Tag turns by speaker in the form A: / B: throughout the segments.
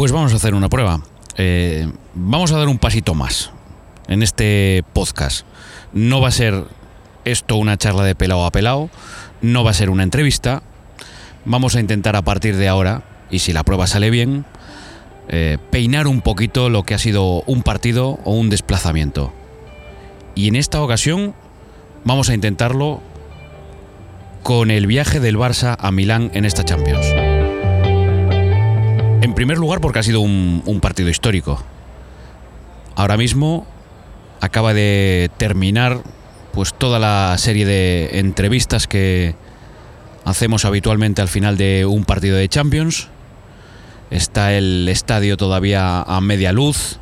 A: Pues vamos a hacer una prueba. Eh, vamos a dar un pasito más en este podcast. No va a ser esto una charla de pelado a pelado, no va a ser una entrevista. Vamos a intentar a partir de ahora, y si la prueba sale bien, eh, peinar un poquito lo que ha sido un partido o un desplazamiento. Y en esta ocasión vamos a intentarlo con el viaje del Barça a Milán en esta Champions. Primer lugar porque ha sido un, partido histórico. Ahora mismo acaba de terminar pues toda la serie de entrevistas que hacemos habitualmente al final de un partido de Champions. Está el estadio todavía a media luz.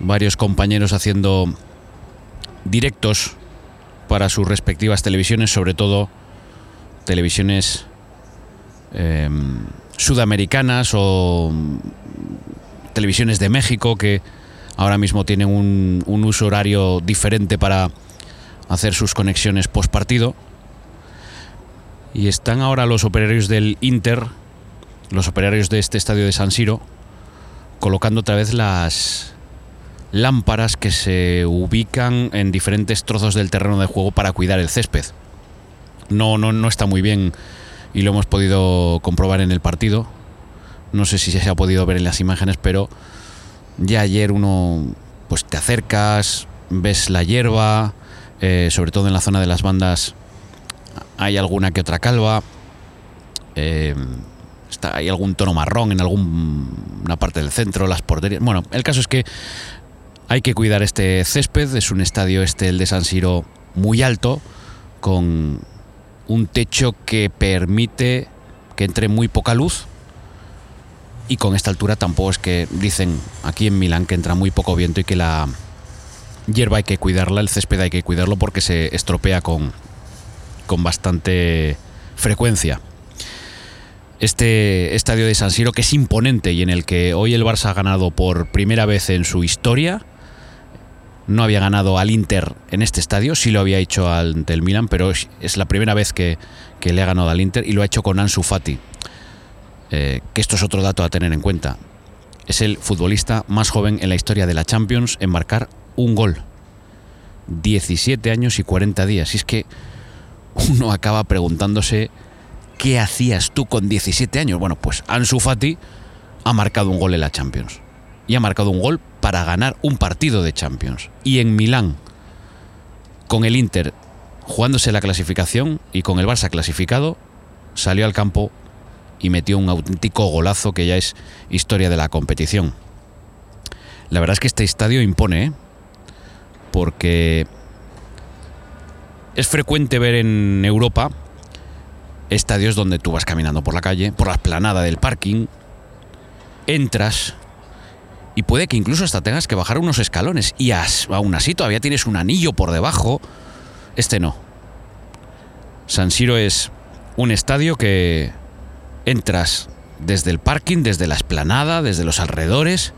A: Varios compañeros haciendo directos para sus respectivas televisiones, sobre todo televisiones eh, sudamericanas o televisiones de México que ahora mismo tienen un, un uso horario diferente para hacer sus conexiones post partido. Y están ahora los operarios del Inter, los operarios de este estadio de San Siro, colocando otra vez las lámparas que se ubican en diferentes trozos del terreno de juego para cuidar el césped. No, no, no está muy bien y lo hemos podido comprobar en el partido. No sé si se ha podido ver en las imágenes, pero ya ayer uno pues te acercas, ves la hierba, eh, sobre todo en la zona de las bandas hay alguna que otra calva, eh, está, hay algún tono marrón en alguna parte del centro, las porterías. Bueno, el caso es que hay que cuidar este césped, es un estadio este, el de San Siro, muy alto, con un techo que permite que entre muy poca luz y con esta altura tampoco es que dicen aquí en Milán que entra muy poco viento y que la hierba hay que cuidarla, el césped hay que cuidarlo porque se estropea con, con bastante frecuencia. Este estadio de San Siro que es imponente y en el que hoy el Barça ha ganado por primera vez en su historia. No había ganado al Inter en este estadio, sí lo había hecho ante el Milan, pero es la primera vez que, que le ha ganado al Inter y lo ha hecho con Ansu Fati. Eh, que esto es otro dato a tener en cuenta. Es el futbolista más joven en la historia de la Champions en marcar un gol. 17 años y 40 días. Y es que uno acaba preguntándose ¿qué hacías tú con 17 años? Bueno, pues Ansu Fati ha marcado un gol en la Champions. Y ha marcado un gol para ganar un partido de Champions. Y en Milán, con el Inter jugándose la clasificación y con el Barça clasificado, salió al campo y metió un auténtico golazo que ya es historia de la competición. La verdad es que este estadio impone, ¿eh? porque es frecuente ver en Europa estadios donde tú vas caminando por la calle, por la esplanada del parking, entras y puede que incluso hasta tengas que bajar unos escalones y aún así todavía tienes un anillo por debajo. Este no. San Siro es un estadio que entras desde el parking, desde la esplanada, desde los alrededores,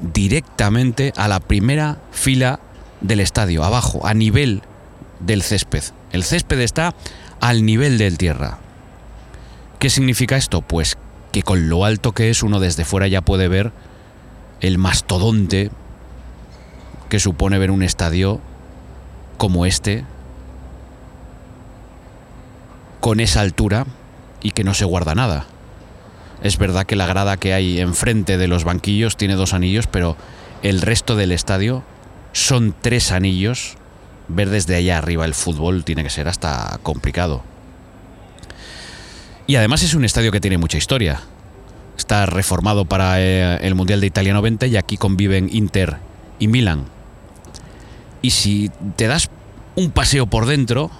A: directamente a la primera fila del estadio, abajo, a nivel del césped. El césped está al nivel del tierra. ¿Qué significa esto? Pues que con lo alto que es uno desde fuera ya puede ver el mastodonte que supone ver un estadio como este, con esa altura y que no se guarda nada. Es verdad que la grada que hay enfrente de los banquillos tiene dos anillos, pero el resto del estadio son tres anillos. Ver desde allá arriba el fútbol tiene que ser hasta complicado. Y además es un estadio que tiene mucha historia. Está reformado para eh, el Mundial de Italia 90 y aquí conviven Inter y Milan. Y si te das un paseo por dentro,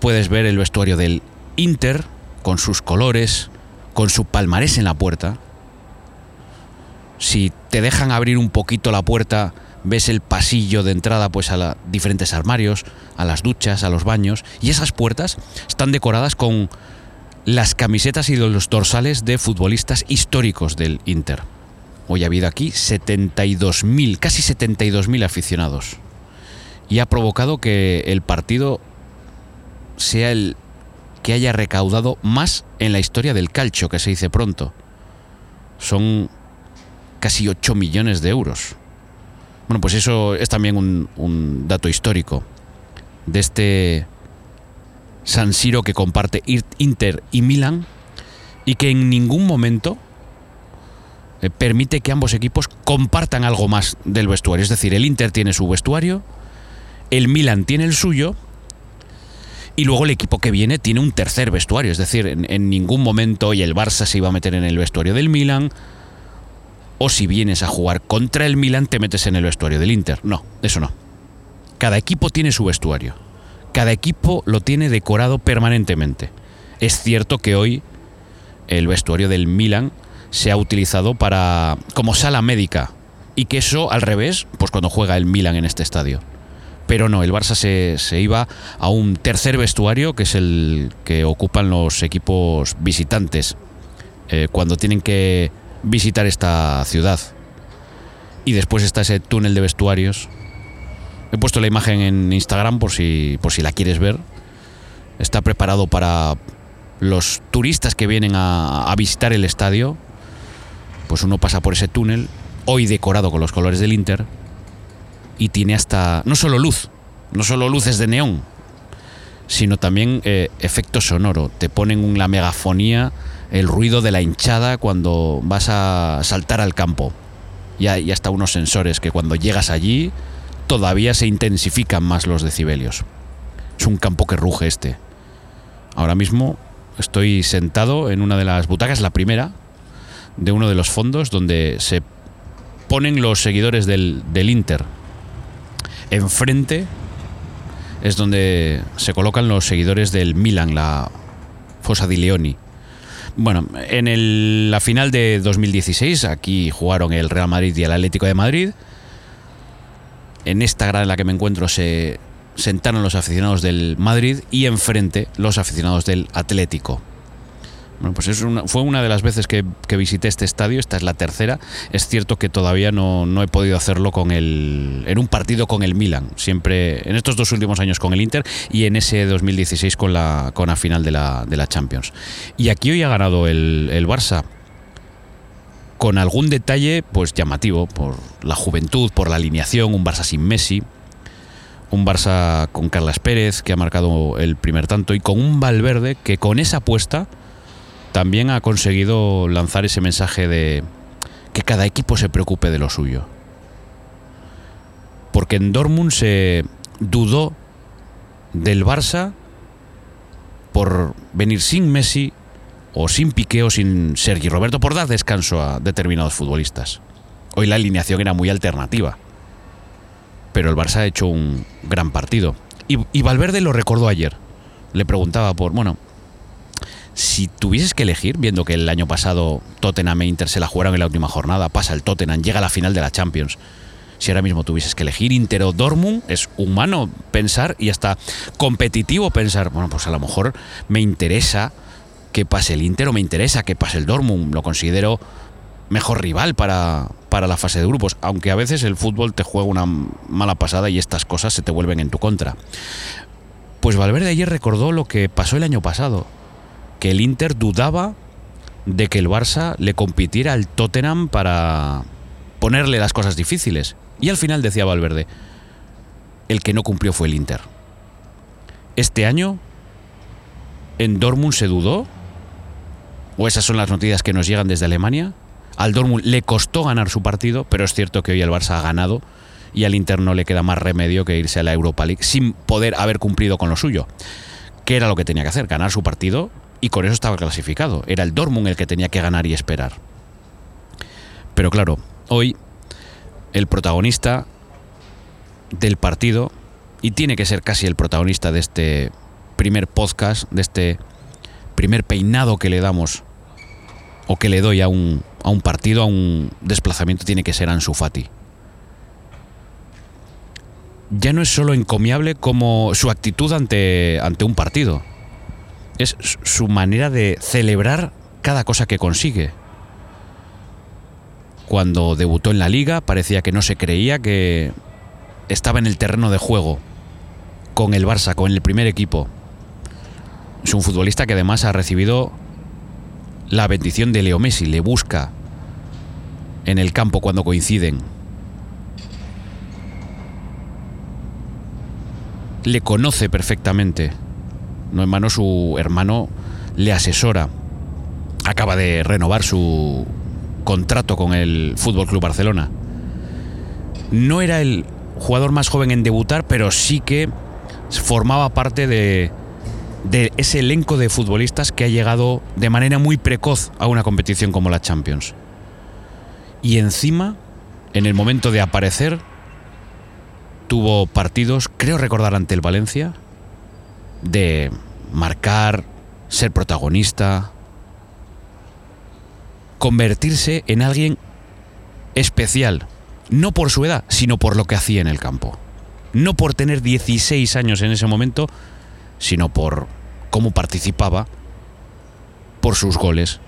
A: puedes ver el vestuario del Inter, con sus colores, con su palmarés en la puerta. Si te dejan abrir un poquito la puerta, ves el pasillo de entrada pues a diferentes armarios, a las duchas, a los baños y esas puertas están decoradas con las camisetas y los dorsales de futbolistas históricos del Inter. Hoy ha habido aquí 72.000, casi 72.000 aficionados. Y ha provocado que el partido sea el que haya recaudado más en la historia del calcio, que se dice pronto. Son casi 8 millones de euros. Bueno, pues eso es también un, un dato histórico de este San Siro que comparte Inter y Milan y que en ningún momento eh, permite que ambos equipos compartan algo más del vestuario. Es decir, el Inter tiene su vestuario, el Milan tiene el suyo y luego el equipo que viene tiene un tercer vestuario. Es decir, en, ningún momento y el Barça se iba a meter en el vestuario del Milan o si vienes a jugar contra el Milan te metes en el vestuario del Inter. No, eso no. Cada equipo tiene su vestuario. Cada equipo lo tiene decorado permanentemente. Es cierto que hoy el vestuario del Milan se ha utilizado para como sala médica y que eso al revés, pues cuando juega el Milan en este estadio. Pero no, el Barça se, iba a un tercer vestuario que es el que ocupan los equipos visitantes eh, cuando tienen que visitar esta ciudad. Y después está ese túnel de vestuarios. He puesto la imagen en Instagram por si, por si la quieres ver. Está preparado para los turistas que vienen a, visitar el estadio pues uno pasa por ese túnel, hoy decorado con los colores del Inter, y tiene hasta, no solo luz, no solo luces de neón, sino también eh, efecto sonoro. Te ponen la megafonía, el ruido de la hinchada cuando vas a saltar al campo. Y hasta unos sensores que cuando llegas allí todavía se intensifican más los decibelios. Es un campo que ruge este. Ahora mismo estoy sentado en una de las butacas, la primera, de uno de los fondos donde se ponen los seguidores del, Inter. Enfrente es donde se colocan los seguidores del Milan, la Fosa di Leoni. Bueno, en la final de 2016, aquí jugaron el Real Madrid y el Atlético de Madrid. En esta grada en la que me encuentro se sentaron los aficionados del Madrid y enfrente los aficionados del Atlético. Bueno, pues es fue una de las veces que, visité este estadio, esta es la tercera. Es cierto que todavía no, he podido hacerlo con el, en un partido con el Milan, siempre en estos dos últimos años con el Inter y en ese 2016 con la, con la final de la, de la Champions. Y aquí hoy ha ganado el, el Barça con algún detalle pues llamativo por la juventud, por la alineación, un Barça sin Messi, un Barça con Carlas Pérez que ha marcado el primer tanto y con un Valverde que con esa apuesta también ha conseguido lanzar ese mensaje de que cada equipo se preocupe de lo suyo. Porque en Dortmund se dudó del Barça por venir sin Messi o sin Piqué o sin Sergi Roberto por dar descanso a determinados futbolistas. Hoy la alineación era muy alternativa. Pero el Barça ha hecho un gran partido. Y, y Valverde lo recordó ayer. Le preguntaba por, bueno, si tuvieses que elegir, viendo que el año pasado Tottenham e Inter se la jugaron en la última jornada, pasa el Tottenham, llega a la final de la Champions. Si ahora mismo tuvieses que elegir Inter o Dortmund, es humano pensar y hasta competitivo pensar, bueno, pues a lo mejor me interesa que pase el Inter o me interesa que pase el Dortmund. Lo considero mejor rival para, para la fase de grupos, aunque a veces el fútbol te juega una mala pasada y estas cosas se te vuelven en tu contra. Pues Valverde ayer recordó lo que pasó el año pasado que el Inter dudaba de que el Barça le compitiera al Tottenham para ponerle las cosas difíciles. Y al final decía Valverde, el que no cumplió fue el Inter. Este año, en Dortmund se dudó, o esas son las noticias que nos llegan desde Alemania. Al Dortmund le costó ganar su partido, pero es cierto que hoy el Barça ha ganado y al Inter no le queda más remedio que irse a la Europa League sin poder haber cumplido con lo suyo. ¿Qué era lo que tenía que hacer? Ganar su partido y con eso estaba clasificado. Era el Dortmund el que tenía que ganar y esperar. Pero claro, hoy el protagonista del partido, y tiene que ser casi el protagonista de este primer podcast, de este primer peinado que le damos o que le doy a un, a un partido, a un desplazamiento, tiene que ser Ansu Fati. Ya no es solo encomiable como su actitud ante, ante un partido, es su manera de celebrar cada cosa que consigue. Cuando debutó en la liga parecía que no se creía que estaba en el terreno de juego con el Barça, con el primer equipo. Es un futbolista que además ha recibido la bendición de Leo Messi, le busca en el campo cuando coinciden. Le conoce perfectamente. No hermano, su hermano le asesora. Acaba de renovar su contrato con el Fútbol Club Barcelona. No era el jugador más joven en debutar, pero sí que formaba parte de, de ese elenco de futbolistas que ha llegado de manera muy precoz a una competición como la Champions. Y encima, en el momento de aparecer, tuvo partidos, creo recordar ante el Valencia, de marcar, ser protagonista, convertirse en alguien especial, no por su edad, sino por lo que hacía en el campo. No por tener 16 años en ese momento, sino por cómo participaba, por sus goles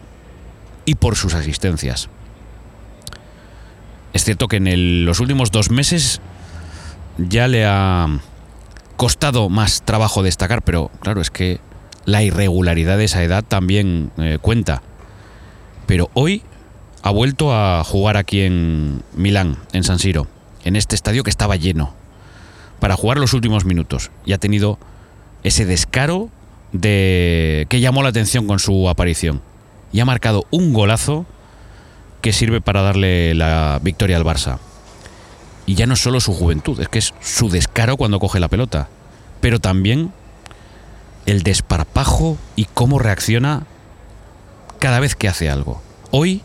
A: y por sus asistencias. Es cierto que en los últimos dos meses ya le ha costado más trabajo destacar, pero claro, es que la irregularidad de esa edad también eh, cuenta. Pero hoy ha vuelto a jugar aquí en Milán, en San Siro, en este estadio que estaba lleno, para jugar los últimos minutos. Y ha tenido ese descaro de que llamó la atención con su aparición. Y ha marcado un golazo que sirve para darle la victoria al Barça. Y ya no solo su juventud, es que es su descaro cuando coge la pelota, pero también el desparpajo y cómo reacciona cada vez que hace algo. Hoy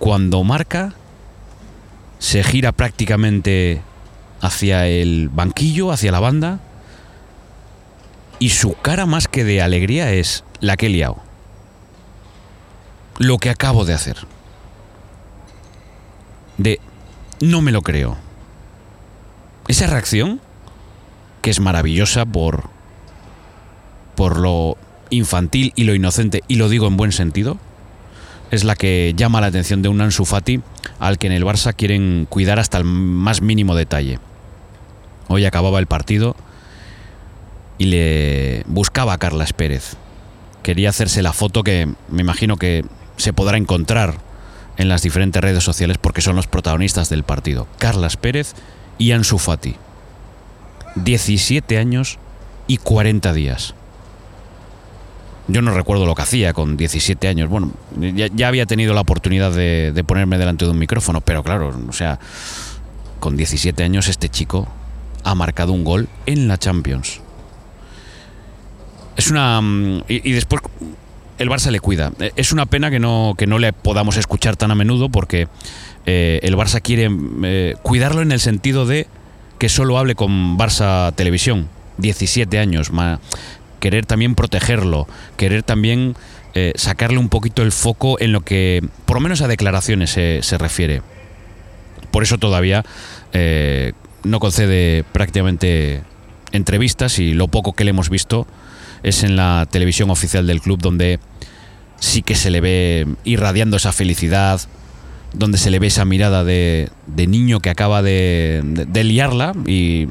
A: cuando marca, se gira prácticamente hacia el banquillo, hacia la banda, y su cara más que de alegría es la que he liado. Lo que acabo de hacer. De no me lo creo. Esa reacción, que es maravillosa por, por lo infantil y lo inocente, y lo digo en buen sentido, es la que llama la atención de un Ansu Fati al que en el Barça quieren cuidar hasta el más mínimo detalle. Hoy acababa el partido y le buscaba a Carlas Pérez. Quería hacerse la foto que me imagino que se podrá encontrar en las diferentes redes sociales porque son los protagonistas del partido. Carlas Pérez y Ansu Fati. 17 años y 40 días. Yo no recuerdo lo que hacía con 17 años. Bueno, ya, había tenido la oportunidad de, de, ponerme delante de un micrófono, pero claro, o sea, con 17 años este chico ha marcado un gol en la Champions. Es una... Mm, y, después el Barça le cuida. Es una pena que no, que no le podamos escuchar tan a menudo porque eh, el Barça quiere eh, cuidarlo en el sentido de que solo hable con Barça Televisión. 17 años, querer también protegerlo, querer también eh, sacarle un poquito el foco en lo que, por lo menos a declaraciones se, refiere. Por eso todavía no concede prácticamente entrevistas y lo poco que le hemos visto es en la televisión oficial del club donde sí que se le ve irradiando esa felicidad, donde se le ve esa mirada de, niño que acaba de, de liarla y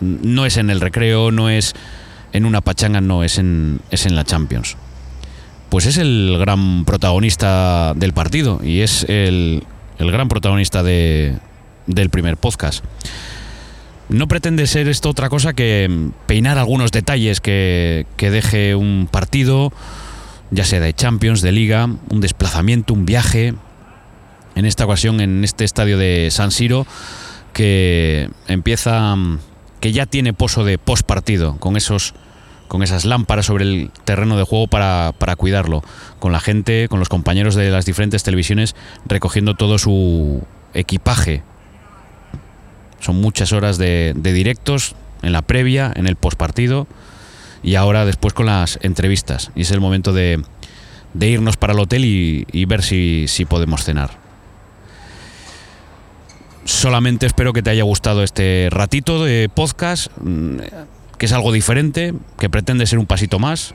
A: no es en el recreo, no es en una pachanga, no, es en, es en la Champions. Pues es el gran protagonista del partido y es el, gran protagonista de, del primer podcast. No pretende ser esto otra cosa que peinar algunos detalles que, que deje un partido, ya sea de Champions, de Liga, un desplazamiento, un viaje. En esta ocasión, en este estadio de San Siro, que empieza que ya tiene pozo de post partido, con esos con esas lámparas sobre el terreno de juego para, cuidarlo, con la gente, con los compañeros de las diferentes televisiones recogiendo todo su equipaje. Son muchas horas de, directos en la previa, en el postpartido y ahora después con las entrevistas. Y es el momento de, irnos para el hotel y, ver si, si podemos cenar solamente espero que te haya gustado este ratito de podcast, mm, que es algo diferente, que pretende ser un pasito más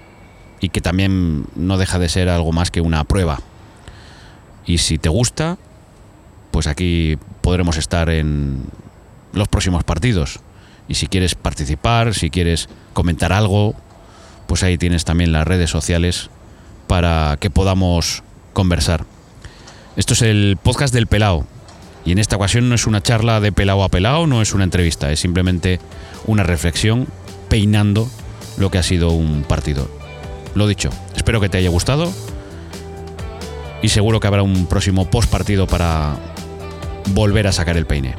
A: y que también no deja de ser algo más que una prueba. Y si te gusta, pues aquí podremos estar en los próximos partidos. Y si quieres participar, si quieres comentar algo, pues ahí tienes también las redes sociales para que podamos conversar. Esto es el podcast del pelao. Y en esta ocasión no es una charla de pelao a pelao, no es una entrevista, es simplemente una reflexión peinando lo que ha sido un partido. Lo dicho, espero que te haya gustado y seguro que habrá un próximo post partido para volver a sacar el peine.